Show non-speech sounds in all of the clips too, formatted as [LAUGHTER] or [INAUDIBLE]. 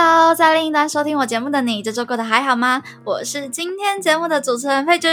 Hello，在另一端收听我节目的你，这周过得还好吗？我是今天节目的主持人佩君，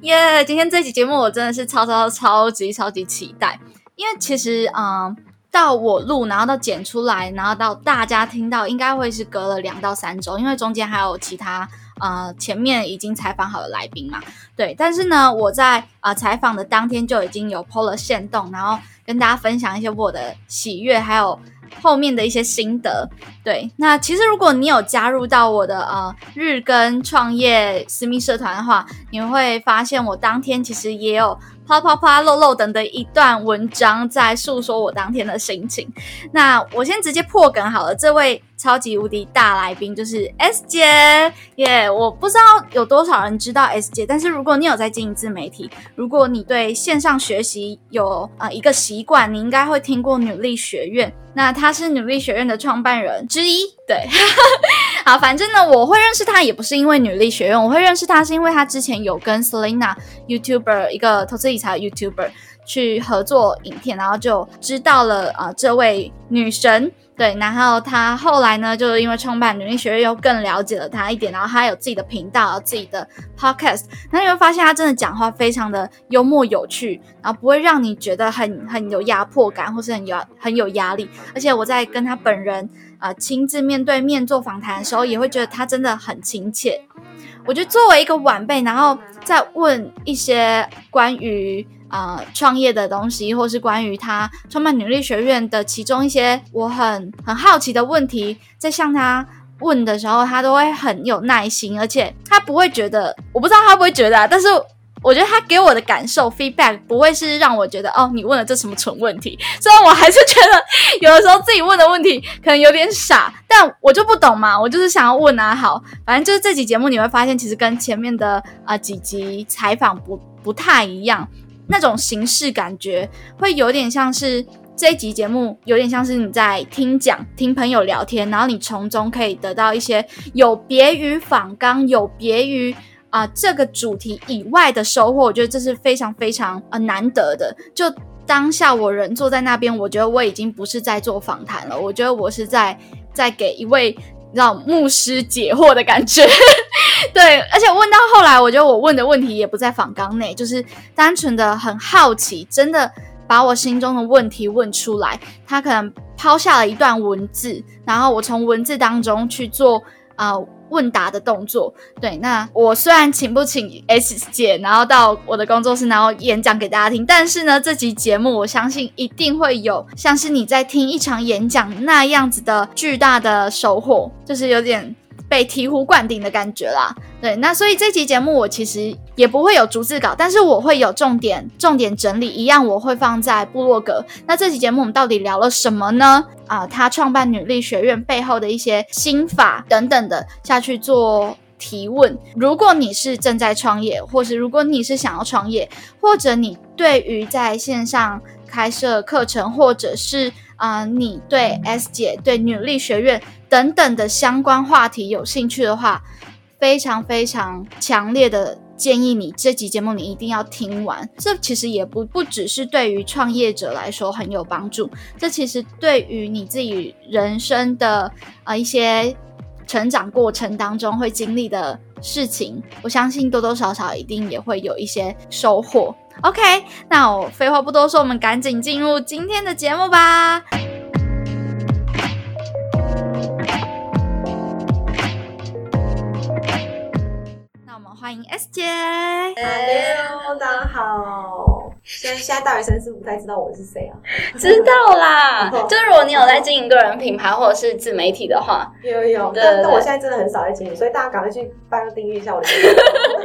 耶！今天这期节目我真的是超超超级超级期待，因为其实嗯，到我录，然后到剪出来，然后到大家听到，应该会是隔了两到三周，因为中间还有其他呃前面已经采访好的来宾嘛，对。但是呢，我在啊采访的当天就已经有 PO 了线动，然后跟大家分享一些我的喜悦，还有。后面的一些心得，对，那其实如果你有加入到我的呃日更创业私密社团的话，你会发现我当天其实也有。啪啪啪漏漏等的一段文章，在诉说我当天的心情。那我先直接破梗好了，这位超级无敌大来宾就是 S 姐耶！我不知道有多少人知道 S 姐，但是如果你有在经营自媒体，如果你对线上学习有呃一个习惯，你应该会听过女力学院。那她是努力学院的创办人之一，对。[LAUGHS] 好，反正呢，我会认识她也不是因为努力学院，我会认识她是因为她之前有跟 Selina YouTuber 一个投资理财 YouTuber 去合作影片，然后就知道了啊这位女神。对，然后他后来呢，就是因为创办女力学院，又更了解了他一点，然后他有自己的频道、自己的 Podcast，那你会发现他真的讲话非常的幽默有趣，然后不会让你觉得很很有压迫感，或是很有很有压力。而且我在跟他本人。啊，亲自面对面做访谈的时候，也会觉得他真的很亲切。我觉得作为一个晚辈，然后再问一些关于啊创业的东西，或是关于他创办女力学院的其中一些我很很好奇的问题，在向他问的时候，他都会很有耐心，而且他不会觉得，我不知道他会不会觉得，啊但是。我觉得他给我的感受 feedback 不会是让我觉得哦，你问了这什么蠢问题。虽然我还是觉得有的时候自己问的问题可能有点傻，但我就不懂嘛，我就是想要问啊。好，反正就是这集节目你会发现，其实跟前面的啊几集采访不不太一样，那种形式感觉会有点像是这一集节目有点像是你在听讲、听朋友聊天，然后你从中可以得到一些有别于访纲、有别于。啊，这个主题以外的收获，我觉得这是非常非常呃难得的。就当下我人坐在那边，我觉得我已经不是在做访谈了，我觉得我是在在给一位让牧师解惑的感觉。[LAUGHS] 对，而且问到后来，我觉得我问的问题也不在访纲内，就是单纯的很好奇，真的把我心中的问题问出来。他可能抛下了一段文字，然后我从文字当中去做啊。问答的动作，对，那我虽然请不请 S 姐，然后到我的工作室，然后演讲给大家听，但是呢，这集节目我相信一定会有像是你在听一场演讲那样子的巨大的收获，就是有点。被醍醐灌顶的感觉啦，对，那所以这期节目我其实也不会有逐字稿，但是我会有重点重点整理，一样我会放在部落格。那这期节目我们到底聊了什么呢？啊，他创办女力学院背后的一些心法等等的下去做提问。如果你是正在创业，或是如果你是想要创业，或者你对于在线上开设课程，或者是啊，你对 S 姐对女力学院。等等的相关话题有兴趣的话，非常非常强烈的建议你这集节目你一定要听完。这其实也不不只是对于创业者来说很有帮助，这其实对于你自己人生的啊一些成长过程当中会经历的事情，我相信多多少少一定也会有一些收获。OK，那我废话不多说，我们赶紧进入今天的节目吧。欢迎 S 姐，Hello，大家好。现在现在大学生是不太知道我们是谁啊？知道啦，就如果你有在经营个人品牌或者是自媒体的话，有有但但我现在真的很少在经营，所以大家赶快去拜托订阅一下我的频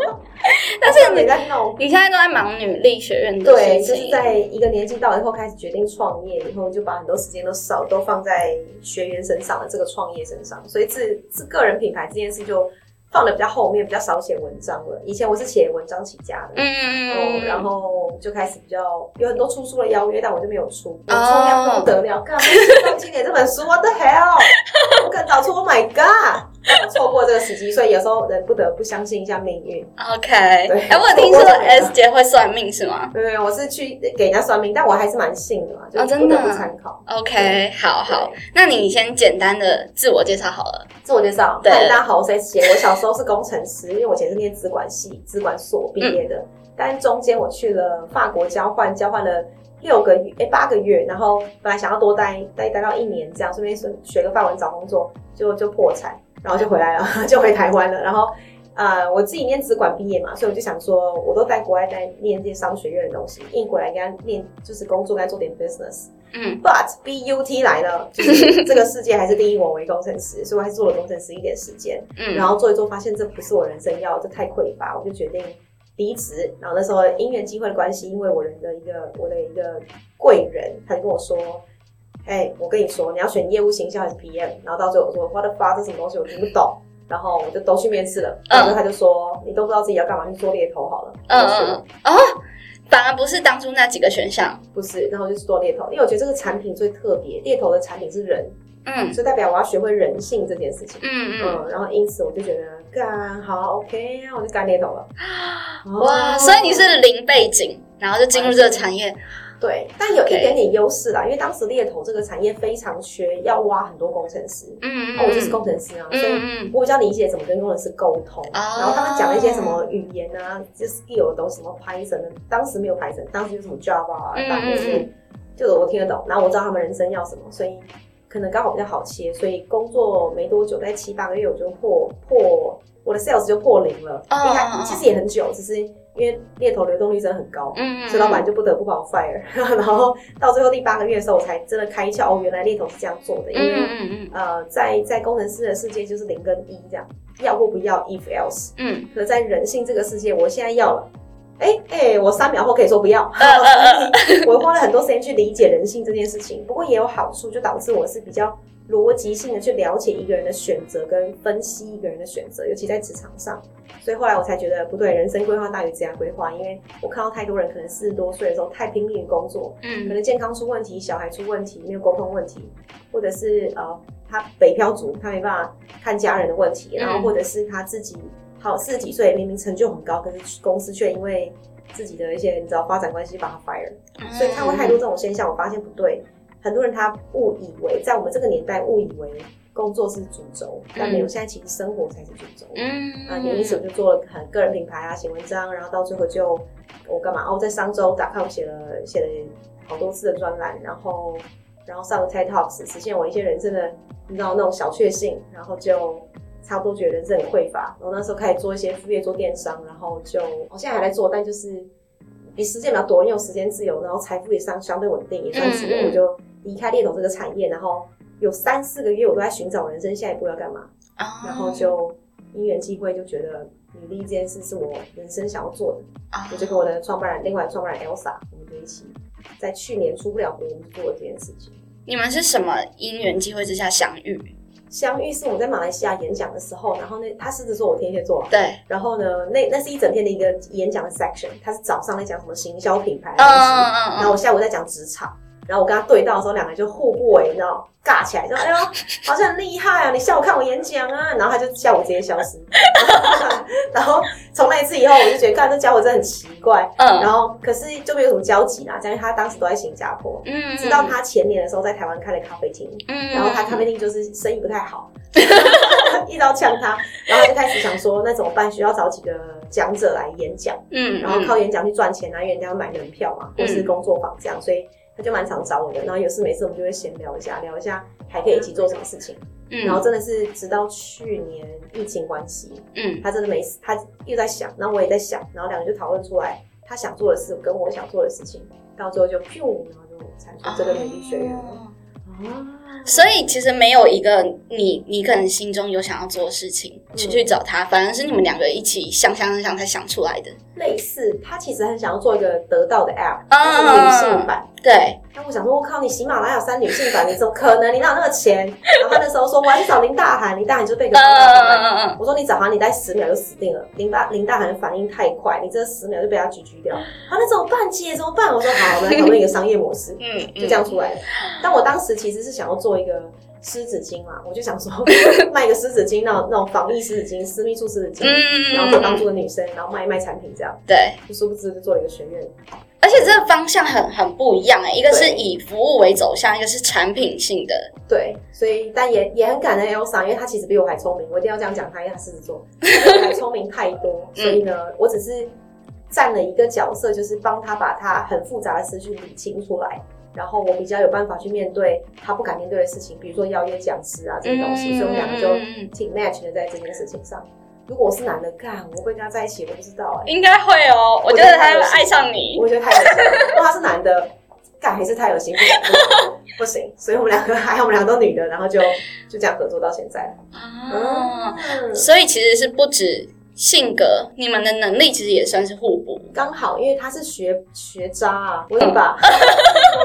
道。[LAUGHS] 但是你 [LAUGHS] 我在弄。你现在都在忙女力学院的对，事情，就是在一个年纪到了以后开始决定创业以后，就把很多时间都少都放在学员身上了，这个创业身上，所以自自个人品牌这件事就放的比较后面，比较少写文章了。以前我是写文章起家的，嗯嗯哦嗯，，然后就开始比较有很多出书的邀约，但我就没有出，我哦出量不得了，干嘛写到今年这本书？What the hell？[LAUGHS] 我更早出，Oh my god！错过这个时机，所以有时候人不得不相信一下命运。OK，哎、对我有听说 S 姐会算命是吗对，我是去给人家算命，但我还是蛮信的嘛，就哦真的不参考。？OK，好好，那你先简单的自我介绍好了。自我介绍，对大家好，我是 S 姐。我小时候是工程师，因为我以前是念资管系、资管所毕业的，但中间我去了法国交换，交换了六个月，哎、八个月，然后本来想要多待待待到一年这样，顺便学学个法文找工作，就就破产，然后就回来了，[LAUGHS] 就回台湾了，然后。呃，我自己念资管毕业嘛，所以我就想说，我都在国外在念这些商学院的东西，硬回来跟他念，就是工作该做点 business。嗯 But BUT 来了，[LAUGHS] 就是这个世界还是定义我为工程师，所以我还是做了工程师一点时间，嗯，然后做一做，发现这不是我人生要，这太匮乏，我就决定离职。然后那时候因缘机会的关系，因为我人的一个我的一个贵人，他就跟我说。哎、我跟你说，你要选业务行销还是 PM？然后到最后我说 What the fuck，这什么东西我听不懂。然后我就都去面试了，然后他就说、你都不知道自己要干嘛，去做猎头好了。嗯我说嗯嗯，哦，反而不是当初那几个选项。不是，然后就是做猎头，因为我觉得这个产品最特别，猎头的产品是人，嗯所以代表我要学会人性这件事情。嗯嗯，嗯，然后因此我就觉得干好 OK，那我就干猎头了。哇，哦所以你是零背景，然后就进入这个产业。对，但有一点点优势啦，因为当时猎头这个产业非常缺，要挖很多工程师。嗯那我就是工程师啊，所以我比较理解怎么跟工程师沟通。哦然后他们讲了一些什么语言啊，就 skill 的东西，什么 Python 的，当时没有 Python，当时就什么 Java 啊，嗯大部分是嗯就是我听得懂，然后我知道他们人生要什么，所以可能刚好比较好切，所以工作没多久，在七八个月我就破破我的 sales 就破零了。哦应该哦哦其实也很久，只是因为猎头流动率真的很高，嗯嗯，所以老板就不得不把我 fire。[LAUGHS] 然后到最后第八个月的时候，我才真的开窍，哦，原来猎头是这样做的，因为。嗯嗯嗯呃，在在工程师的世界就是零跟一这样，要或不要，if else。嗯可在人性这个世界，我现在要了，哎、哎、我三秒后可以说不要，[LAUGHS] 我花了很多时间去理解人性这件事情。不过也有好处，就导致我是比较逻辑性的去了解一个人的选择跟分析一个人的选择，尤其在职场上。所以后来我才觉得不对，人生规划大于职业规划，因为我看到太多人可能四十多岁的时候太拼命于工作，嗯。可嗯能健康出问题，小孩出问题，没有沟通问题，或者是呃他北漂族，他没办法看家人的问题，然后嗯或者是他自己好四十几岁，明明成就很高，可是公司却因为自己的一些你知道发展关系把他 fire，嗯，所以看过太多这种现象，我发现不对，很多人他误以为在我们这个年代误以为工作是主轴，但没有，嗯现在其实生活才是主轴。嗯啊，也因此我就做了很个人品牌啊，写文章，然后到最后就我干嘛？哦，在商周打 com 写了写了好多次的专栏，然后然后上了 TED Talks，实现我一些人生的你知道那种小确幸，然后就差不多觉得人生很匮乏，然后那时候开始做一些副业，做电商，然后就我现在还在做，但就是比时间比较多，因为有时间自由，然后财富也相相对稳定，也算是，嗯因为我就离开猎头这个产业，然后有三四个月我都在寻找人生下一步要干嘛。哦然后就因缘际会就觉得履历这件事是我人生想要做的，我就跟我的创办人，另外创办人 Elsa，我们就一起在去年出不了国，我们就做了这件事情。你们是什么因缘机会之下相遇？相遇是我在马来西亚演讲的时候，然后那他狮子座，我天蝎座，对，然后呢，那那是一整天的一个演讲的 section，他是早上在讲什么行销品牌的嗯东西，嗯然后我下午在讲职场，然后我跟他对到的时候，两个人就互不为，你知道，尬起来，说：“哎呦，好像很厉害啊，你下午看我演讲啊。”然后他就下午直接消失。[LAUGHS] 然后从那一次以后，我就觉得，干这家伙真的很奇怪。嗯然后可是就没有什么交集啦，因为他当时都在新加坡。嗯，直到他前年的时候在台湾开了咖啡厅，嗯，然后他咖啡厅就是生意不太好，[LAUGHS] 一刀呛他，然后他就开始想说，那怎么办？需要找几个讲者来演讲。嗯，然后靠演讲去赚钱啊，因为人家要买门票嘛，或是工作坊这样，所以他就蛮常找我的。然后有事没事我们就会闲聊一下，聊一下还可以一起做什么事情。嗯，然后真的是直到去年疫情关系，嗯他真的没事，他又在想，然后我也在想，然后两个就讨论出来，他想做的事跟我想做的事情，到最后就咻，然后就产出这个美丽学院了。哦哦，所以其实没有一个你，你可能心中有想要做的事情去嗯去找他，反而是你们两个一起想想想才想出来的。类似，他其实很想要做一个得到的 app，啊但是女性版。对，那我想说，我靠，你喜马拉雅山女性版，你怎么可能？你哪有那个钱？[LAUGHS] 然后他那时候说，我要去找林大涵，林大涵就被一个嗯方大方嗯嗯我说你找他，你待十秒就死定了。林大林大涵反应太快，你这十秒就被他狙击掉。啊，那怎么办，姐？怎么办？我说好，我们来讨论一个商业模式，[LAUGHS] 嗯，就这样出来了。但我当时其实是想要做一个湿纸巾嘛，我就想说 [LAUGHS] 卖个湿纸巾，那种那种防疫湿纸巾、私密处湿纸巾，嗯，然后做当初的女生，然后卖一卖产品这样。对，就殊不知就做了一个学院，而且这个方向很很不一样哎，一个是以服务为走向，一个是产品性的。对，所以但也也很感恩 Elsa，因为她其实比我还聪明，我一定要这样讲她，因为她狮子座，[LAUGHS] 她比我还聪明太多，所以呢，我只是占了一个角色，就是帮她把她很复杂的思绪理清出来，然后我比较有办法去面对他不敢面对的事情，比如说邀约讲师啊这些东西，所以我们两个就嗯挺 match 的在这件事情上。如果我是男的，干我会跟他在一起，我不知道哎、应该会哦，我觉得他会爱上你。我觉得太恶心了。如果他是男的，干还是太恶心，不行，不行。所以我们两个还好，我们两个都女的，然后就就这样合作到现在。啊，嗯，所以其实是不止性格，你们的能力其实也算是互补。刚好，因为他是学学渣啊，[LAUGHS] 我也把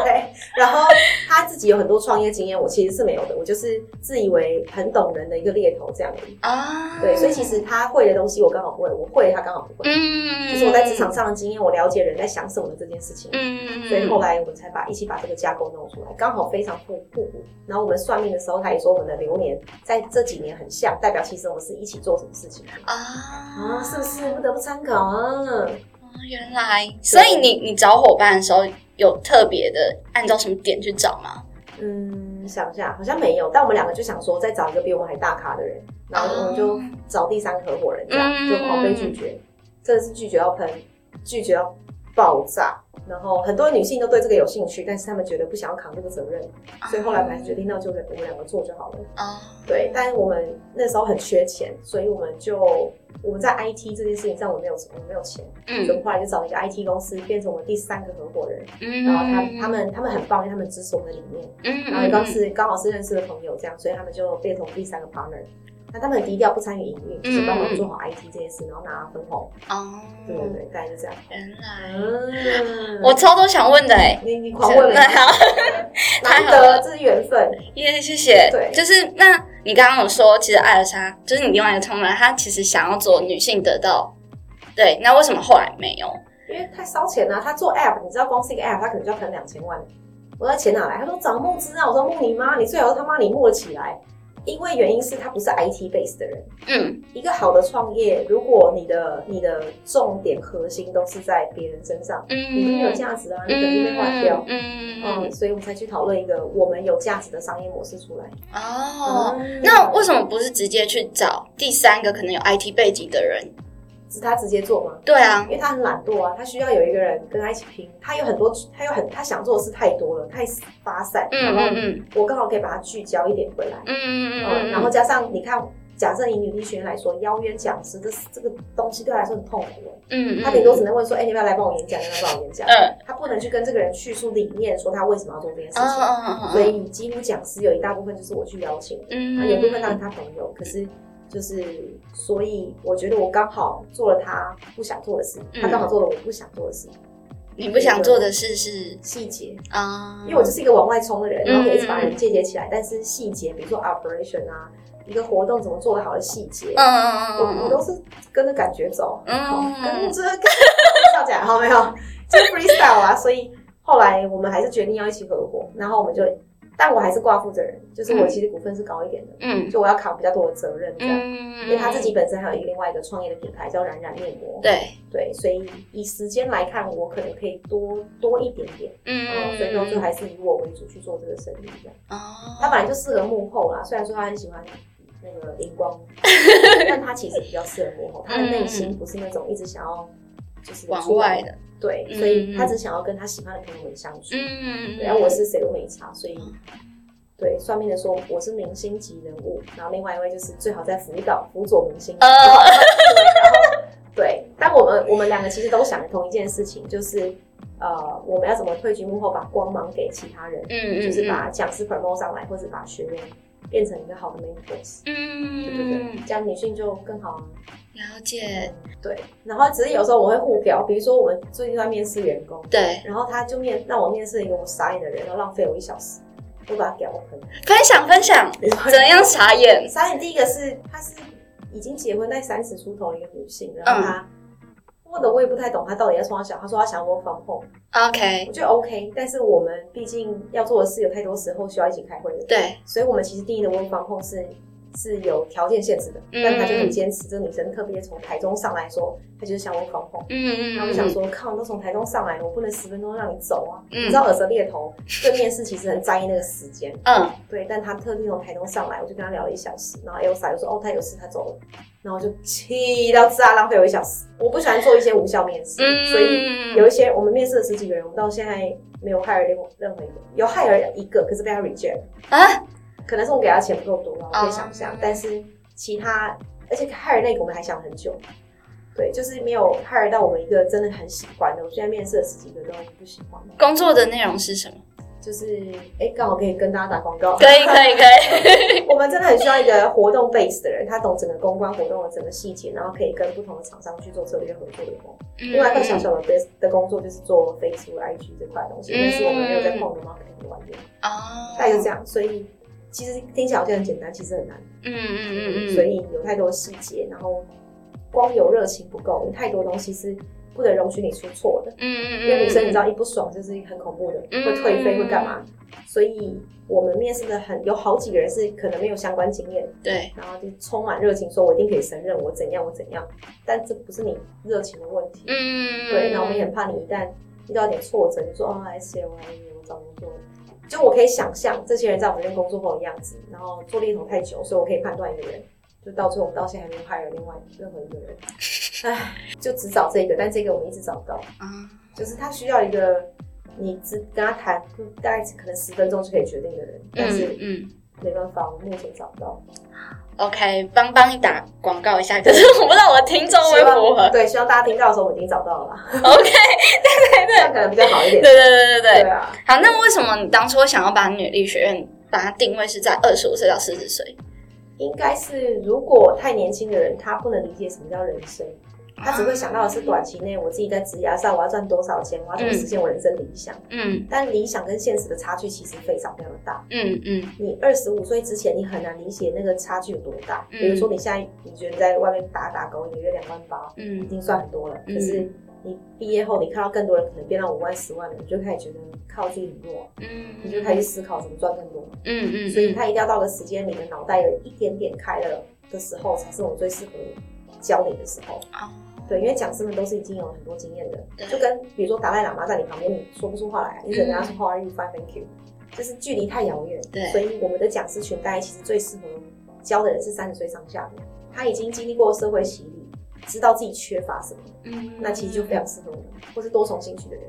对，然后他自己有很多创业经验，我其实是没有的，我就是自以为很懂人的一个猎头这样而已。啊，对，所以其实他会的东西我刚好不会，我会他刚好不会。嗯，就是我在职场上的经验，我了解人在想什么的这件事情。嗯，所以后来我们才把一起把这个架构弄出来，刚好非常互互补。然后我们算命的时候，他也说我们的流年在这几年很像，代表其实我们是一起做什么事情啊啊，是不是不得不参考啊？哦原来，所以你你找伙伴的时候有特别的按照什么点去找吗？嗯，想一下，好像没有，但我们两个就想说再找一个比我们还大咖的人，然后我们就找第三个合伙人，这样嗯就好被拒绝，真的是拒绝到喷，拒绝到爆炸。然后很多女性都对这个有兴趣，但是她们觉得不想要扛这个责任，所以后来我们还是决定，那就我们两个做就好了。哦，对，但我们那时候很缺钱，所以我们就我们在 IT 这件事情上我们没有我们没有钱，所以我嗯们后来就找了一个 IT 公司，变成我们第三个合伙人。嗯，然后他他们他们很棒，因为他们支持我们的理念，嗯，然后也刚是刚好是认识的朋友这样，所以他们就变成我第三个 partner。那他们很低调，不参与营运，就是帮我们做好 IT 这件事，然后拿分红。哦，对对对，大概就这样。原来嗯，我超多想问的哎，你你狂问了，[LAUGHS] 好，难得这是缘分。耶，谢谢。对就是那你刚刚有说，其实艾尔莎就是你另外一个同仁，他其实想要做女性得到，对，那为什么后来没有？因为太烧钱了、他做 app，你知道光是一个 app，他可能就要喷两千万。我说钱哪来？他说找募资啊。我说募你妈，你最好他妈你募得起来。因为原因是他不是 IT base 的人。嗯一个好的创业，如果你的你的重点核心都是在别人身上，嗯，你就没有价值啊，你肯定被换掉。嗯嗯，所以我们才去讨论一个我们有价值的商业模式出来。哦，嗯那为什么不是直接去找第三个可能有 IT 背景的人？是他直接做吗？对啊因，为他很懒惰啊，他需要有一个人跟他一起拼。他有很多，他有很他想做的事太多了，太发散。嗯然后嗯嗯我刚好可以把它聚焦一点回来。嗯嗯，嗯，然后加上你看，假设以女力学院来说，邀约讲师这这个东西对他来说很痛苦嗯嗯，他顶多只能问说，哎、你要不要来帮我演讲？你要不要帮我演讲？嗯他不能去跟这个人叙述理念，说他为什么要做这件事情。嗯所以几乎讲师有一大部分就是我去邀请的，嗯有一部分当然他朋友，可是就是所以我觉得我刚好做了他不想做的事，嗯。他刚好做了我不想做的事，你不想做的事是细节。啊，因为我就是一个往外冲的人，嗯然后可以一直把人接接起来，但是细节，比如说 operation 啊，一个活动怎么做得好的细节，嗯嗯嗯我我都是跟着感觉走，嗯好跟着笑讲好没有，就是 freestyle 啊，所以后来我们还是决定要一起合伙，然后我们就，但我还是挂负责人，就是我其实股份是高一点的，嗯就我要扛比较多的责任这样。嗯，因为他自己本身还有一个另外一个创业的品牌叫冉冉面膜，对，对，所以以时间来看，我可能可以多多一点点，嗯嗯，所以说就还是以我为主去做这个生意这样。哦，他本来就适合幕后啦，虽然说他很喜欢那个荧光，[LAUGHS] 但他其实比较适合幕后。他的内心不是那种一直想要就是往外的，对，嗯所以他只想要跟他喜欢的朋友们相处。嗯，然后我是谁都没差，所以对算命的说我是明星级人物，然后另外一位就是最好在辅导辅佐明星。对，但我们们我们两个其实都想同一件事情，就是呃，我们要怎么退居幕后，把光芒给其他人，嗯嗯，就是把讲师 promote 上来，或者把学员变成一个好的 mentors，嗯，对对对，这样女性就更好啊。了解，对，然后只是有时候我会互表，比如说我们最近在面试员工，对，然后他就面让我面试一个我傻眼的人，然后浪费我一小时，我把他屌喷。分享分享，[LAUGHS] 怎样傻眼？傻眼第一个是她是已经结婚在三十出头的一个女性，然后她问的我也不太懂，他到底要从小，他说他想我防控，OK，我觉得 OK，但是我们毕竟要做的事有太多时候需要一起开会的，对，所以我们其实定义的 work from home 是是有条件限制的，嗯。但她就很坚持，这个女生特别从台中上来说，她就是想 work from home。嗯嗯，然后我想说，靠，你都从台中上来了，我不能十分钟让你走啊！嗯。你知道耳泽猎头对面试其实很在意那个时间，嗯，对，但他特地从台中上来，我就跟他聊了一小时，然后 Elsa 就说哦，他有事，他走了，然后就气到炸，浪费我一小时。我不喜欢做一些无效面试，嗯所以有一些我们面试了十几个人，我们到现在没有 hire 任任何一个，有 hire 一个，可是被他 reject，啊，可能是我们给他钱不够多吧，我可以想象，哦但是其他，而且 hire 那个我们还想很久。对，就是没有 hire 到我们一个真的很喜欢的。我现在面试了十几个都不喜欢，工作的内容是什么？就是哎，刚好可以跟大家打广告。可以可以可以，[LAUGHS] 我们真的很需要一个活动 base 的人，他懂整个公关活动的整个细节，然后可以跟不同的厂商去做策略合作的工。另外一块小小的 base 的工作就是做 Facebook、IG 这块东西，嗯但是我们没有在碰的 marketing 的玩意，哦，大概就这样。所以其实听起来好像很简单，其实很难。嗯嗯嗯嗯，所以有太多细节，然后光有热情不够，你太多东西是不能容许你出错的。嗯嗯嗯，因为女生你知道一不爽就是很恐怖的，嗯会退费会干嘛？所以我们面试的很有好几个人是可能没有相关经验，对，然后就充满热情，说我一定可以胜任，我怎样我怎样。但这不是你热情的问题，嗯，对。那我们也很怕你一旦遇到点挫折，你说哦，还是我还我找工作。就我可以想象这些人在我们这边工作后的样子，然后做猎头太久，所以我可以判断一个人，就到最后我们到现在还没有 hire 另外任何一个人，[LAUGHS] 唉，就只找这个，但这个我们一直找不到。啊，就是他需要一个你只跟他谈，大概可能十分钟就可以决定的人，但是嗯嗯没办法，我目前找不到。，OK，帮帮你打广告一下，[LAUGHS] 可是我不知道我的听众会希不会符合对，希望大家听到的时候我已经找到了啦，，[LAUGHS] OK，这样可能比较好一点。对对对对对对，啊，好，那为什么你当初会想要把女力学院把它定位是在二十五岁到四十岁？应该是如果太年轻的人，他不能理解什么叫人生。他只会想到的是短期内我自己在职涯上我要赚多少钱，我要怎么实现我人生理想。嗯但理想跟现实的差距其实非常非常的大。嗯嗯你二十五岁之前，你很难理解那个差距有多大。嗯比如说，你现在你觉得在外面打打工，一个月两万八，嗯已嗯经算很多了。嗯可是你毕业后，你看到更多人可能变到五万、十万了，你就开始觉得靠自己很弱，嗯，你就开始思考怎么赚更多。嗯嗯，所以他一定要到个时间，你的脑袋有一点点开了的时候，才是我们最适合教你的时候。哦，对，因为讲师们都是已经有很多经验的，就跟比如说达赖喇嘛在你旁边，你说不出话来，你只能跟他说 How are you? Fine, thank you。就是距离太遥远，对所以我们的讲师群大概其实最适合教的人是三十岁上下的，他已经经历过社会洗礼，知道自己缺乏什么，嗯，那其实就非常适合我们，或是多重兴趣的人。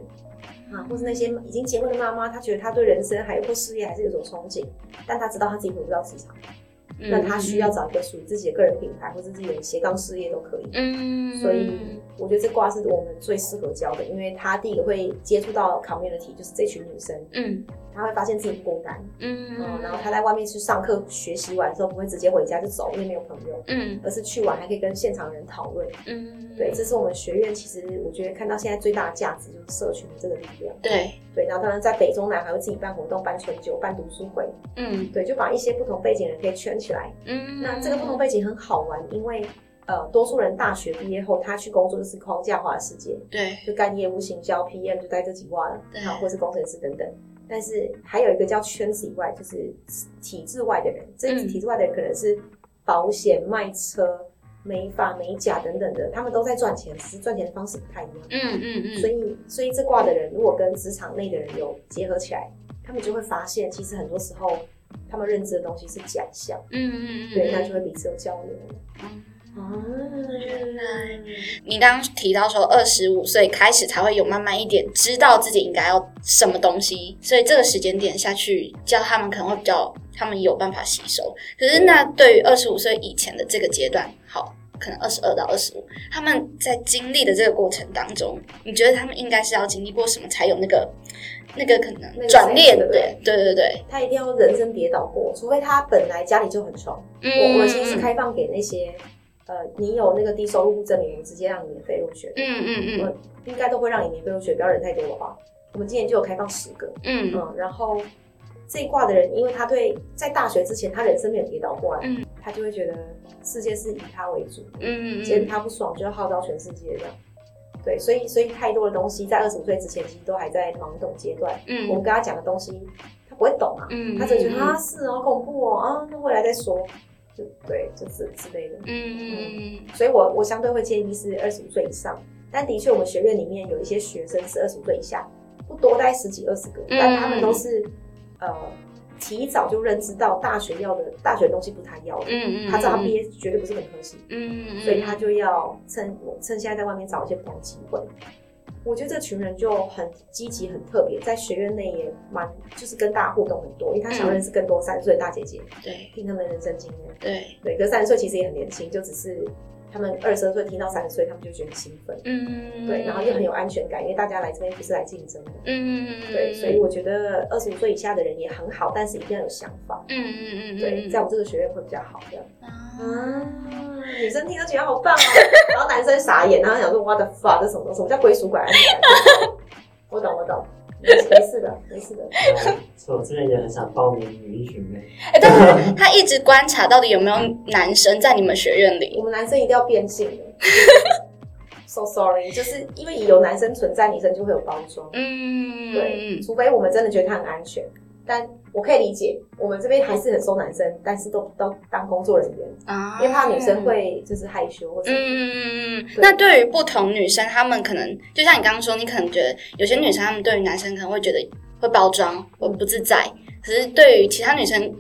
啊，或是那些已经结婚的妈妈，她觉得她对人生还有或事业还是有所憧憬，但她知道她自己回不到职场，嗯那他需要，找一个属于自己的个人品牌或者自己的斜杠事业都可以。嗯，所以我觉得这卦是我们最适合教的，因为他第一个会接触到 community，就是这群女生，嗯他会发现自己不孤单，嗯嗯，然后他在外面去上课学习完之后，不会直接回家就走，因为没有朋友，嗯而是去玩还可以跟现场人讨论。嗯，对，这是我们学院其实我觉得看到现在最大的价值就是社群的这个力量。对，对，然后当然在北中南还会自己办活动、办春酒、办读书会，嗯对，就把一些不同背景的人可以圈起来。嗯，那这个不同背景很好玩，因为呃，多数人大学毕业后，他去工作就是框架化的世界，对，就干业务、行销、PM 就待这几挂了，对好，或是工程师等等。但是还有一个叫圈子以外，就是体制外的人。这嗯体制外的人可能是保险、卖车、美发、美甲等等的，他们都在赚钱，只是赚钱的方式不太一样。嗯嗯嗯，所以，所以这挂的人如果跟职场内的人有结合起来，他们就会发现，其实很多时候他们认知的东西是假象，嗯嗯嗯，对，那就会彼此有交流。嗯啊，原来你刚刚提到说，二十五岁开始才会有慢慢一点知道自己应该要什么东西，所以这个时间点下去教他们可能会比较，他们有办法吸收。可是那对于二十五岁以前的这个阶段，好，可能二十二到二十五，他们在经历的这个过程当中，你觉得他们应该是要经历过什么才有那个那个可那个能转捩 sense，对？对对对，他一定要人生跌倒过，除非他本来家里就很穷。嗯我我们其实是开放给那些呃，你有那个低收入户证明，我们直接让你免费入学。嗯嗯嗯我应该都会让你免费入学，不要人太多的话。我们今年就有开放十个，嗯嗯，然后这一挂的人，因为他对在大学之前他人生没有跌倒过来，嗯他就会觉得世界是以他为主，嗯今天他不爽就要号召全世界这样。对，所以所以太多的东西在二十五岁之前其实都还在懵懂阶段。嗯我们嗯跟他讲的东西，他不会懂啊，嗯他只觉得啊是哦好恐怖哦啊，那未来再说，就对，就是之类的。嗯所以我我相对会建议是二十五岁以上，但的确我们学院里面有一些学生是二十五岁以下，不多，大概十几二十个，嗯但他们都是呃提早就认知到大学要的大学的东西不是他要的，嗯嗯，他知道他毕业绝对不是本科系，嗯，所以他就要趁我趁现在在外面找一些不同机会。我觉得这群人就很积极、很特别，在学院内也蛮就是跟大家互动很多，因为他想认识更多三十岁的大姐姐，对。听他们的人生经验。对，对，可三十岁其实也很年轻，就只是他们二十二岁听到三十岁，他们就觉得很兴奋，嗯。对，然后又很有安全感，因为大家来这边不是来竞争的，嗯对，所以我觉得二十五岁以下的人也很好，但是一定要有想法，嗯嗯嗯对，在我这个学院会比较好，这样。啊。啊，女生听都觉得好棒哦，[LAUGHS] 然后男生傻眼，然后想说 what the fuck 这什么什么叫归属感？我懂我懂，没事没事的没事的，所以我之前也很想报名女力学院，哎，但是他一直观察到底有没有男生在你们学院里我。们男生一定要变性的。So sorry，就是因为有男生存在，女生就会有包装。嗯，对，除非我们真的觉得他很安全，但我可以理解，我们这边还是很收男生，但是都都当工作人员，啊因为怕女生。会就是害羞或者、嗯嗯嗯嗯，对那对于不同女生，她们可能就像你刚刚说，你可能觉得有些女生她们对于男生可能会觉得会包装，会不自在，可是对于其他女生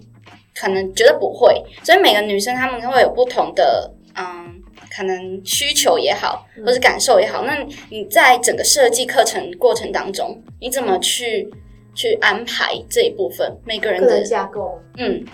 可能觉得不会，所以每个女生她们会有不同的嗯，可能需求也好，嗯或是感受也好。那你在整个设计课程过程当中，你怎么去去安排这一部分？每个人的架构，嗯。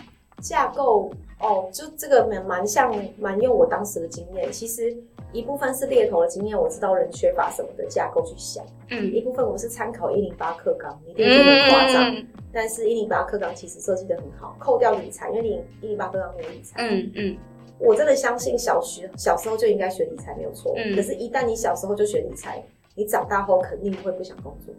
架构哦，就这个蛮蛮像蛮用我当时的经验，其实一部分是猎头的经验，我知道人缺乏什么的架构去想，嗯。一部分我是参考一零八课纲，你一定觉得很夸张，嗯但是一零八课纲其实设计的很好，扣掉理财，因为一零八课纲没有理财，嗯嗯。我真的相信小学小时候就应该学理财没有错，嗯。可是，一旦你小时候就学理财，你长大后肯定会不想工作，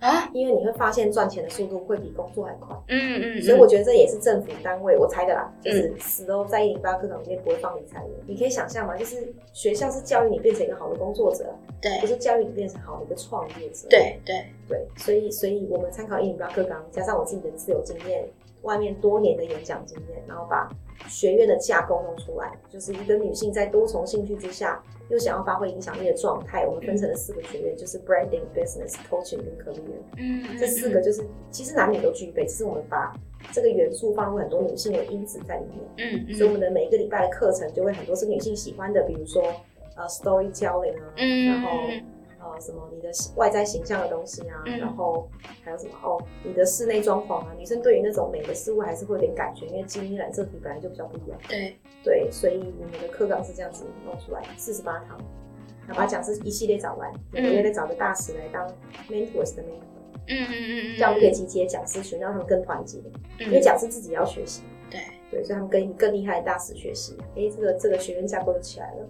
啊因为你会发现赚钱的速度会比工作还快。嗯嗯，所以我觉得这也是政府单位我猜的啦，嗯就是死都在一零八课堂里面不会放理财的。你可以想象嘛，就是学校是教育你变成一个好的工作者，对不是教育你变成好的一个创业者。对对，对，所以所以我们参考一零八课纲，加上我自己的自由经验，外面多年的演讲经验，然后把学院的架构弄出来，就是一个女性在多重兴趣之下，又想要发挥影响力的状态，我们分成了四个学院，就是 branding、business、coaching 跟 career。嗯这四个就是其实男女都具备，只是我们把这个元素放入很多女性的因子在里面。嗯嗯所以我们的每一个礼拜的课程就会很多是女性喜欢的，比如说呃 storytelling 啊，嗯然后呃什么你的外在形象的东西啊，嗯然后还有什么哦你的室内装潢啊，女生对于那种美的事物还是会有点感觉，因为基因染色体本来就比较不一样，对对，所以我们的课纲是这样子弄出来，四十八堂，那把讲师一系列找来，每个月再找个大使来当 mentors 的 mentor。嗯嗯嗯，这样可以集结讲师群，让他们更团结，嗯因为讲师自己也要学习，对对，所以他们跟更厉害的大师学习，哎，这个这个学院架构就起来了。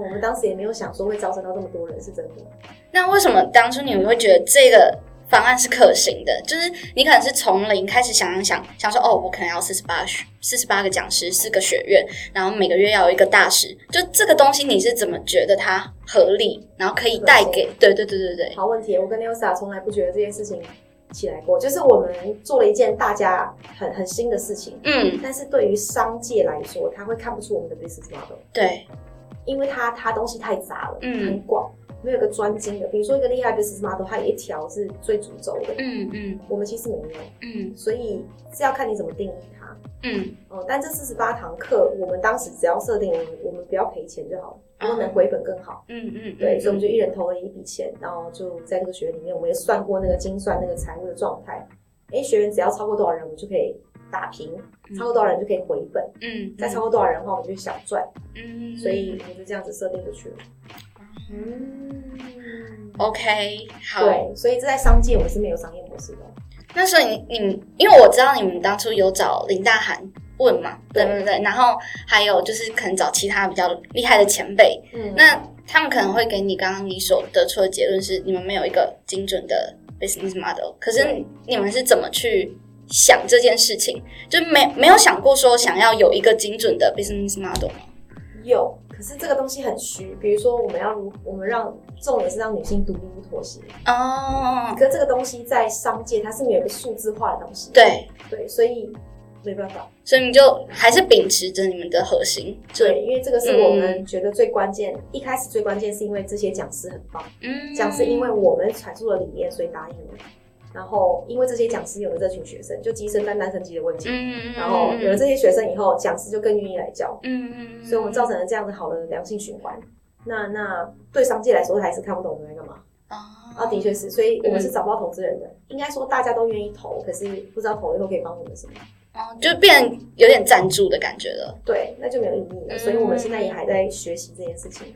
哦，我们当时也没有想说会招生到这么多人，是真的。那为什么当初你们会觉得这个方案是可行的？就是你可能是从零开始想想想说，哦，我可能要四十八学四十八个讲师，四个学院，然后每个月要有一个大师，就这个东西你是怎么觉得它合理，然后可以带给？对对对对对，好问题，我跟 Nelsa 从来不觉得这件事情起来过，就是我们做了一件大家很很新的事情，嗯，但是对于商界来说，他会看不出我们的 business model，对，因为它它东西太杂了，嗯很广，没有一个专精的。比如说一个厉害的 business model，它有一条是最主轴的，嗯嗯我们其实没有，嗯所以是要看你怎么定义它。嗯哦，但这四十八堂课，我们当时只要设定我们我们不要赔钱就好了，如果能回本更好。嗯嗯，对，所以我们就一人投了一笔钱，然后就在这个学院里面，我们也算过那个精算那个财务的状态。哎，学员只要超过多少人，我们就可以打平，超过多少人就可以回本，嗯，再超过多少人的话，我们就小赚。嗯，所以我们就这样子设定就去了。嗯，OK，好。对，所以这在商界我们是没有商业模式的。那所以你你们，因为我知道你们当初有找林大涵问嘛，对对对对，然后还有就是可能找其他比较厉害的前辈，嗯那他们可能会给你刚刚你所得出的结论是，你们没有一个精准的 business model。可是你们是怎么去想这件事情？就没没有想过说想要有一个精准的 business model 吗？有，可是这个东西很虚。比如说，我们要如我们让重点是让女性独立不妥协。哦，可这个东西在商界它是没有一个数字化的东西。对，对，所以没办法。所以你就还是秉持着你们的核心，就对，因为这个是我们觉得最关键。一开始最关键是因为这些讲师很棒，嗯，讲师因为我们阐述了理念，所以答应了。然后因为这些讲师有了这群学生，就鸡生蛋蛋生鸡的问题。嗯，然后有了这些学生以后，讲师就更愿意来教。嗯，嗯，所以我们造成了这样子好的良性循环。那那对商界来说，还是看不懂我们在干嘛哦啊？的确是，所以我们是找不到投资人的。应该说大家都愿意投，可是不知道投了以后可以帮我们什么。哦，就变有点赞助的感觉了。对，那就没有意义了。所以我们现在也还在学习这件事情。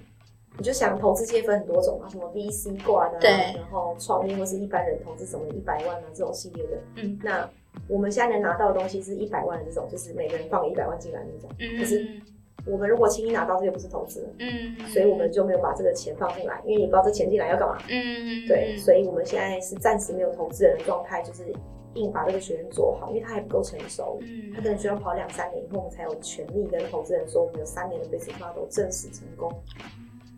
你就想投资界分很多种啊，什么 VC 挂的、啊，对然后创业或是一般人投资什么一百万啊这种系列的。嗯那我们现在能拿到的东西是一百万的这种，就是每个人放一百万进来那种。嗯，可是我们如果轻易拿到，这就不是投资了。嗯，所以我们就没有把这个钱放进来，因为你不知道这钱进来要干嘛。嗯，对，所以我们现在是暂时没有投资人的状态，就是硬把这个学员做好，因为他还不够成熟，嗯，他可能需要跑两三年以后，我们才有权利跟投资人说，我们有三年的 business model 正式成功，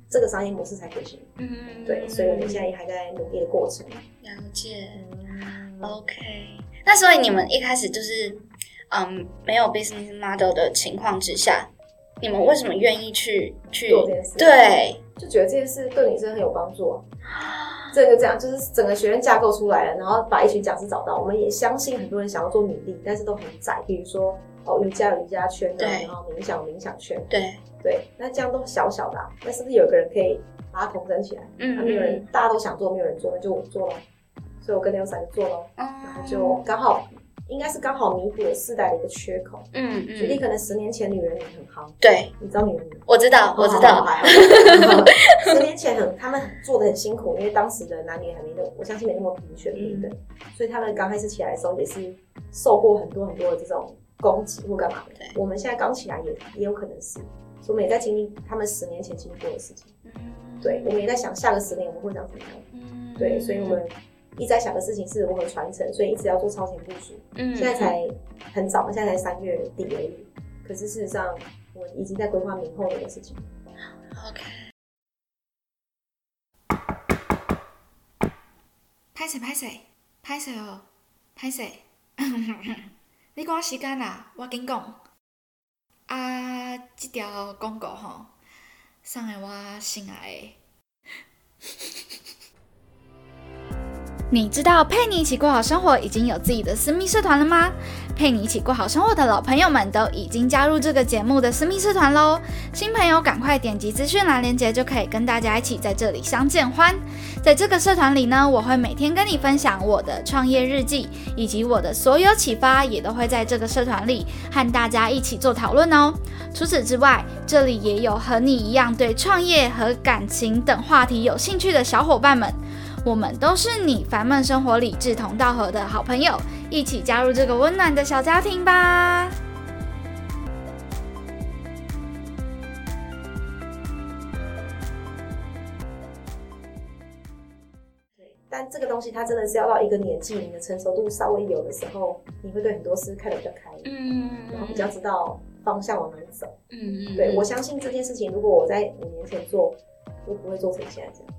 这个商业模式才可行。嗯，对，所以我们现在也还在努力的过程。了解嗯，，OK。那所以你们一开始就是，嗯，没有 business model 的情况之下，你们为什么愿意去去做这件事对，就觉得这件事对女生很有帮助啊。这就这样，就是整个学院架构出来了，然后把一群讲师找到。我们也相信很多人想要做努力，但是都很窄，比如说哦瑜伽有瑜伽圈的，对。然后冥想冥想圈，对，对，那这样都小小的、啊，那是不是有一个人可以把它统整起来？嗯那没有人，大家都想做，没有人做，那就我做了。所以我跟刘三就做咯，嗯，然后就刚好应该是刚好弥补了世代的一个缺口。嗯嗯，举例，可能十年前女人也很夯，对，你知道女人吗？我知道，我知哦道，[LAUGHS] 十年前很，他们做的很辛苦，因为当时的男女还没那么，我相信没那么平权平等，所以他们刚开始起来的时候也是受过很多很多的这种攻击或干嘛。我们现在刚起来也也有可能是，所以我们也在经历他们十年前经历过的事情。对，我们也在想下个十年我们会长怎么样。嗯对，所以我们一直在想的事情是如何传承，所以一直要做超前部署。嗯现在才很早，现在才三月底而已。可是事实上，我们已经在规划明后年的事情。OK，拍谁拍谁拍谁哦，拍谁？[LAUGHS] 你赶时间啊，我紧讲。啊，即条广告吼，送给我心爱的。你知道陪你一起过好生活已经有自己的私密社团了吗？陪你一起过好生活的老朋友们都已经加入这个节目的私密社团喽！新朋友赶快点击资讯栏链接，就可以跟大家一起在这里相见欢。在这个社团里呢，我会每天跟你分享我的创业日记，以及我的所有启发，也都会在这个社团里和大家一起做讨论哦。除此之外，这里也有和你一样对创业和感情等话题有兴趣的小伙伴们。我们都是你烦闷生活里志同道合的好朋友，一起加入这个温暖的小家庭吧！但这个东西它真的是要到一个年纪，你的成熟度稍微有的时候，你会对很多事看得比较开，嗯，然后比较知道方向往哪里走。嗯嗯，对我相信这件事情，如果我在五年前做，我不会做成现在这样。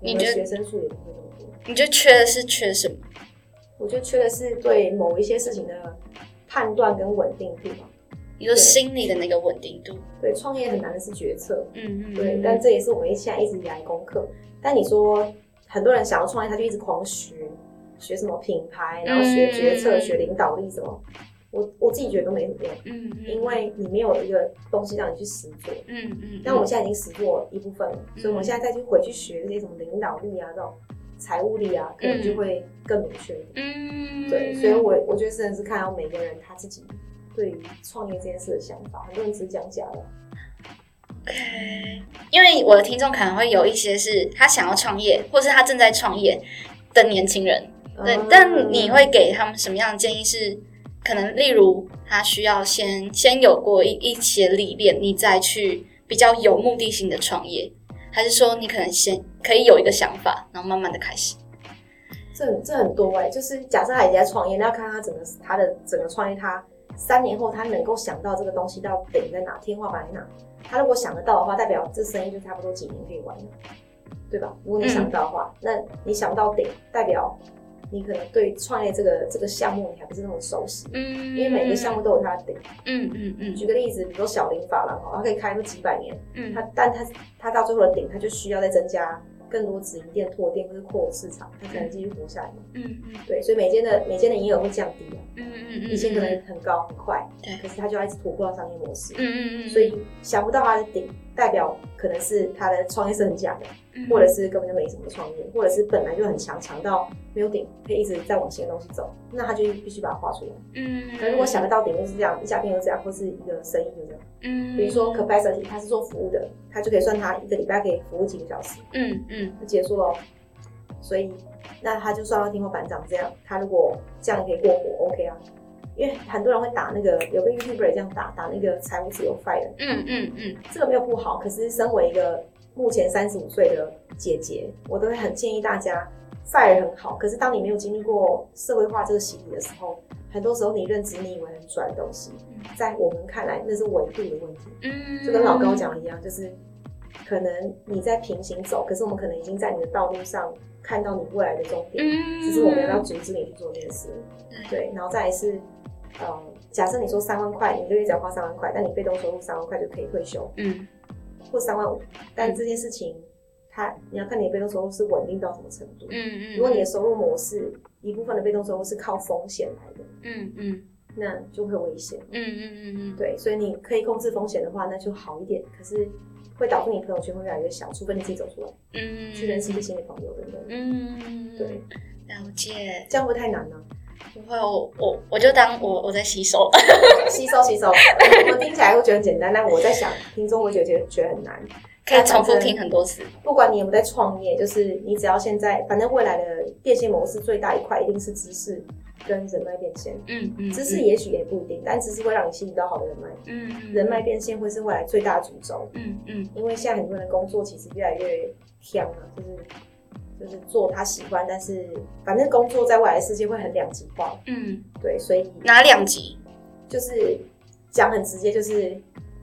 你觉得学生数也不会这么多。你觉得缺的是缺什么？我觉得缺的是对某一些事情的判断跟稳定度吧。你说心理的那个稳定度，对，创业很难的是决策，嗯嗯，对，但这也是我们现在一直以来功课。但你说很多人想要创业，他就一直狂学，学什么品牌，然后学决策、嗯学领导力什么。我我自己觉得都没什么用，嗯，嗯因为你没有一个东西让你去实做。嗯嗯，但我们现在已经实做了一部分了，所以我们现在再去回去学这些什么领导力啊这种，财务力啊，可能就会更明确一点。嗯，对，所以我我觉得真的是看到每个人他自己对于创业这件事的想法，很多人只是讲假的。OK，因为我的听众可能会有一些是他想要创业，或是他正在创业的年轻人，对，嗯但你会给他们什么样的建议是？可能例如他需要先先有过一一些历练，你再去比较有目的性的创业，还是说你可能先可以有一个想法，然后慢慢的开始？这很这很多哎、就是假设他已经在创业，那要看他整个他的整个创业，他三年后他能够想到这个东西到顶在哪，天花板在哪。他如果想得到的话，代表这生意就差不多几年可以完了，对吧？如果你想得到的话，那你想不到顶，代表你可能对创业这个这个项目你还不是那么熟悉，嗯。因为每个项目都有它的顶。嗯嗯嗯。举个例子，比如说小林法郎哦，它可以开个几百年，嗯。它但它它到最后的顶，它就需要再增加更多直营店、拓店或者扩市场，它才能继续活下来嘛。嗯嗯。对，所以每间的每间的营业额会降低啊，嗯嗯嗯，以前可能很高很快，对。可是它就要一直突破到商业模式，嗯嗯嗯，所以想不到它的顶，代表可能是他的创业是很假的，嗯或者是根本就没什么创业，或者是本来就很强，强到没有顶，可以一直在往新的东西走，那他就必须把它画出来。嗯，可如果想得到顶就是这样，一家店就这样，或是一个生意就这样。嗯，比如说 capacity，他是做服务的，他就可以算他一个礼拜可以服务几个小时，嗯嗯就结束了。所以那他就算到天花板长这样，他如果这样也可以过活，OK 啊。因为很多人会打那个，有个 YouTuber 也这样打，打那个财务自由 fire，嗯嗯嗯这个没有不好。可是身为一个目前三十五岁的姐姐，我都会很建议大家 fire 很好，可是当你没有经历过社会化这个洗礼的时候，很多时候你认知你以为很拽的东西，在我们看来那是维度的问题。嗯，就跟老高讲的一样，就是可能你在平行走，可是我们可能已经在你的道路上看到你未来的终点，嗯，只是我们要阻止你去做这件事。对，然后再来是，呃，假设你说三万块，你一个月只要花三万块，但你被动收入三万块就可以退休，嗯或三万五，但这件事情它你要看你的被动收入是稳定到什么程度。嗯嗯，如果你的收入模式一部分的被动收入是靠风险来的，嗯嗯那就会危险。嗯嗯嗯嗯，对，所以你可以控制风险的话，那就好一点。可是会导致你朋友圈会越来越小，除非你自己走出来，嗯，去认识一些新的朋友对不对。嗯，对，了解。这样会太难呢？不会，我我我就当我我在吸收。吸收吸收，[LAUGHS] 我听起来会觉得很简单，但我在想，听众会觉得觉得很难。可以重复听很多次。不管你有没有在创业，就是你只要现在，反正未来的变现模式最大一块一定是知识跟人脉变现。嗯嗯，知识也许也不一定，但知识会让你吸引到好的人脉，嗯嗯人脉变现会是未来最大的主轴。嗯嗯因为现在很多人的工作其实越来越香了，就是就是做他喜欢，但是反正工作在未来的世界会很两极化，嗯，对，所以哪两极？就是讲很直接，就是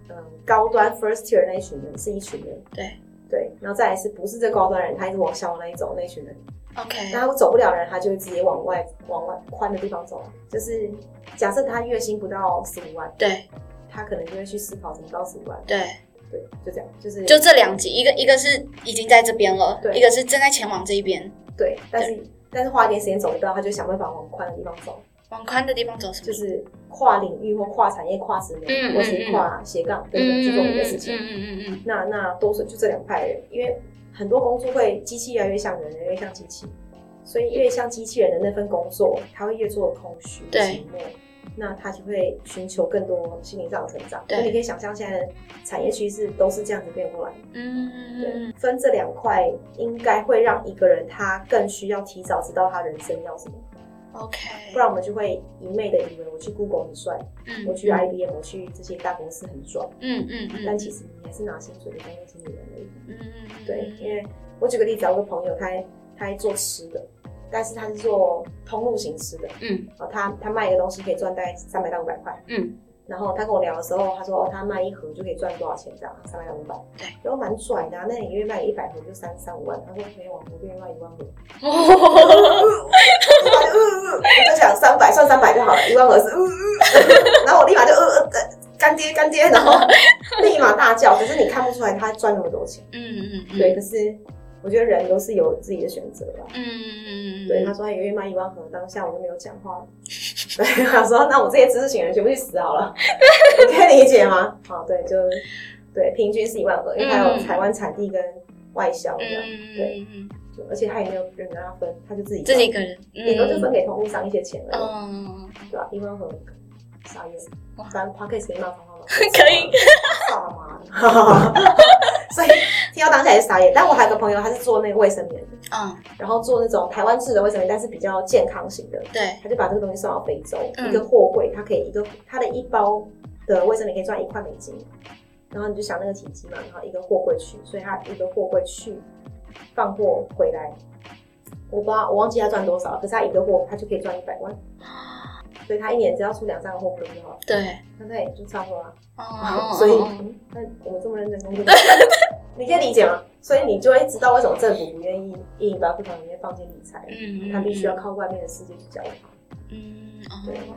嗯，高端 first tier 那一群人是一群人，对。对，然后再来是不是这高端人，他一直往下往那里走那一群人，，OK，那他走不了人，他就会直接往外往外宽的地方走，就是假设他月薪不到十五万，对。他可能就会去思考怎么到十五万，对，对，就这样，就是就这两集，一个一个是已经在这边了，对一个是正在前往这一边，对，但是但是花一点时间走不到，他就想办法往宽的地方走，往宽的地方走什么？就是跨领域或跨产业、跨职能，嗯或是跨斜杠等等这种的事情。嗯嗯嗯嗯那那多数就这两派人，因为很多工作会机器越来越像人，人越像机器，所以越像机器人的那份工作，他会越做得空虚、对寂寞。那他就会寻求更多心灵上的成长。对你可以想象现在的产业趋势都是这样子变过来的。嗯对嗯，分这两块应该会让一个人他更需要提早知道他人生要什么，，OK，不然我们就会一昧的以为我去 Google 很帅，嗯我去 IBM，我去这些大公司很壮，嗯嗯嗯，但其实你还是拿薪水的工作经理人而已。嗯嗯嗯对，因为我举个例子啊，我有个朋友他他还做吃的，但是他是做通路形式的，嗯。哦，他他卖一个东西可以赚大概三百到五百块，嗯。然后他跟我聊的时候，他说哦，他卖一盒就可以赚多少钱这样，三百到五百，对，然后蛮拽的、啊，那你一个月卖一百盒就三三五万，他说没有啊，我月卖一万盒，哦 [LAUGHS] 我就想三百算三百就好了，一万盒是，[LAUGHS] 然后我立马就呃呃呃干爹干爹，然后立马大叫，可是你看不出来他赚那么多钱，嗯嗯嗯，对，可是我觉得人都是有自己的选择吧。嗯嗯嗯，对，他说他一个月卖一万盒，当下我就没有讲话了。[LAUGHS] 对，他说那我这些知识型人全部去死好了，你可以理解吗？好，对，就对，平均是一万盒，因为还有台湾产地跟外销这样。对，嗯就而且他也没有人跟他分，他就自己自己一个人，顶多就分嗯，给同路商一些钱而已，嗯，对吧？一万和傻眼哇，反正 podcast 没骂脏话吗？[LAUGHS] 可以，操他妈！[LAUGHS] 所以听到当下也是傻眼。但我还有个朋友，他是做那个卫生棉的，嗯，然后做那种台湾制的卫生棉，但是比较健康型的，对，他就把这个东西送到非洲、嗯一个货柜，它可以一个它的一包的卫生棉可以赚一块美金，然后你就想那个体积嘛，然后一个货柜去，所以他一个货柜去放货回来，我不知道我忘记他赚多少，可是他一个货他就可以赚一百万，所以他一年只要出两三个货柜就好了，对，那他也就差不多了。哦，所以，嗯那我们这么认真工作，[LAUGHS] 你可以理解吗？所以你就会知道为什么政府不愿意一零八课堂里面放进理财，嗯，他必须要靠外面的世界去教他。嗯，对哦，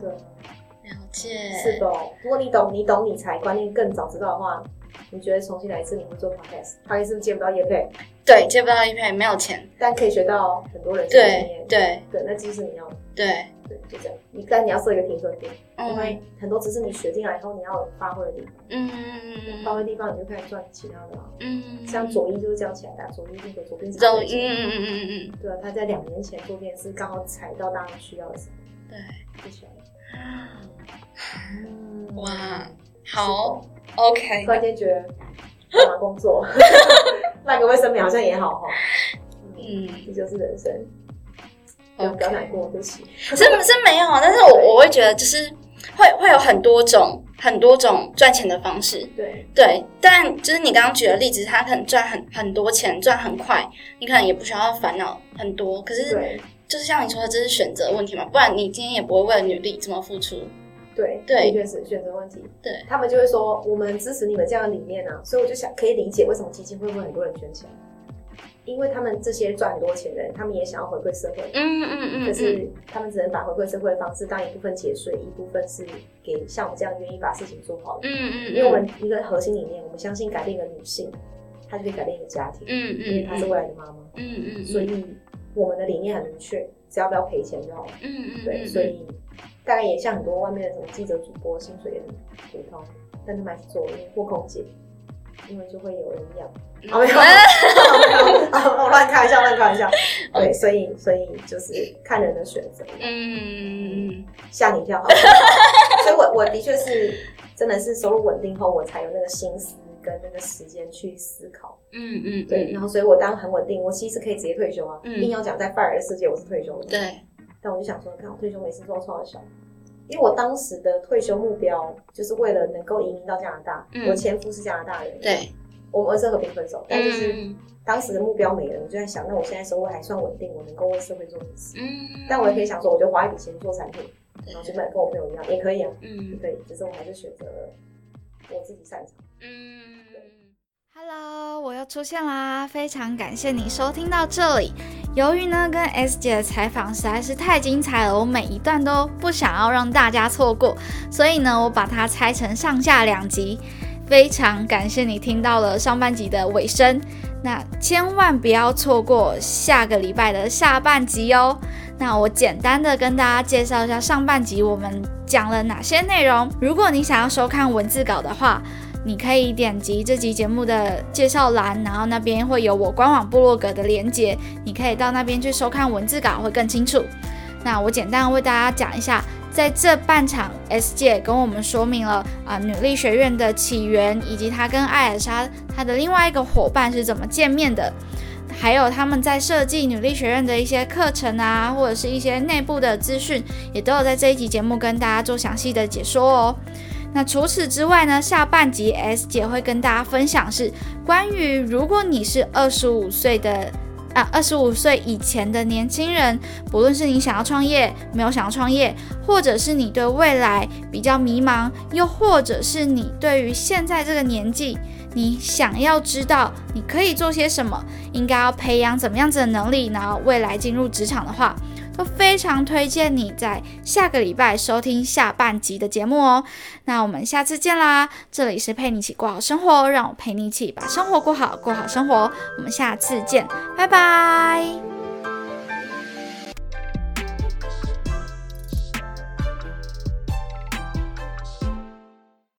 对，了解，是的哦。如果你懂你懂理财观念更早知道的话，你觉得重新来一次你会做 podcast，podcast 是不是接不到业配，对，接不到业配，没有钱，但可以学到很多人生经对验。对对，那知识你要对，对，就这样。你但你要设一个停损点，因为嗯很多知识你学进来以后，你要有发挥的地方，嗯嗯嗯发挥的地方你就开始赚其他的了。嗯，像左一就是这样起来的啊，左一那个左边是走，一嗯嗯嗯嗯嗯，对啊，他在两年前做电视，刚好踩到大家需要的时候。对，就起来了。嗯哇，好，OK，突然间觉得干嘛工作，[LAUGHS] [LAUGHS] 卖个卫生棉好像也好哈。嗯，嗯这就是人生。不要不要难过，对不起。是是没有，但是我我会觉得就是会会有很多种很多种赚钱的方式，对对，但就是你刚刚举的例子，他可能赚很很多钱，赚很快，你可能也不需要烦恼很多。可是就是像你说的，这是选择问题嘛，不然你今天也不会为了女力这么付出。对对的确是选择问题。对他们就会说我们支持你们这样的理念啊，所以我就想可以理解为什么基金会会很多人捐钱，因为他们这些赚很多钱的人，他们也想要回馈社会。嗯嗯嗯嗯，可是他们只能把回馈社会的方式当一部分节税，一部分是给像我这样愿意把事情做好的。嗯嗯，因为我们一个核心理念，我们相信改变一个女性，她就可以改变一个家庭，嗯嗯因为她是未来的妈妈。嗯嗯，所以我们的理念很明确，只要不要赔钱就好了。嗯嗯对，所以大概也像很多外面的什么记者、主播，薪水也很普通，但他们还是做，因为或空姐，因为就会有人养。[LAUGHS] 哦，没有，[LAUGHS] 我乱开玩笑，乱开玩笑。[LAUGHS] 对，所以所以就是看人的选择。嗯吓你一跳，好所以我我的确是真的是收入稳定后，我才有那个心思跟那个时间去思考。嗯嗯对，然后所以我当很稳定，我其实可以直接退休啊。嗯硬要讲在 fire 的世界，我是退休的。对，但我就想说，看我退休没事做，超小。因为我当时的退休目标就是为了能够移民到加拿大，嗯。我前夫是加拿大人，对，我们是和平分手，但就是嗯。当时的目标没了，我就在想，那我现在收入还算稳定，我能够为社会做什么事？嗯，但我也可以想说，我就花一笔钱做产品，对。然后就卖跟我朋友一样，也可以啊，嗯。可以，只是我还是选择了我自己擅长。嗯。Hello，我又出现啦！非常感谢你收听到这里。由于呢跟 S 姐的采访实在是太精彩了，我每一段都不想要让大家错过，所以呢我把它拆成上下两集。非常感谢你听到了上半集的尾声，那千万不要错过下个礼拜的下半集哦。那我简单的跟大家介绍一下上半集我们讲了哪些内容。如果你想要收看文字稿的话，你可以点击这集节目的介绍栏，然后那边会有我官网部落格的连接，你可以到那边去收看文字稿，会更清楚。那我简单为大家讲一下，在这半场，S 姐跟我们说明了啊、女力学院的起源，以及她跟艾尔莎她的另外一个伙伴是怎么见面的，还有他们在设计女力学院的一些课程啊，或者是一些内部的资讯，也都有在这一集节目跟大家做详细的解说哦。那除此之外呢，下半集 S 姐会跟大家分享是关于如果你是二十五岁的啊二十五岁以前的年轻人，不论是你想要创业，没有想要创业，或者是你对未来比较迷茫，又或者是你对于现在这个年纪，你想要知道你可以做些什么，应该要培养怎么样子的能力，然后未来进入职场的话。都非常推荐你在下个礼拜收听下半集的节目哦。那我们下次见啦！这里是陪你一起过好生活，让我陪你一起把生活过好，过好生活。我们下次见，拜拜。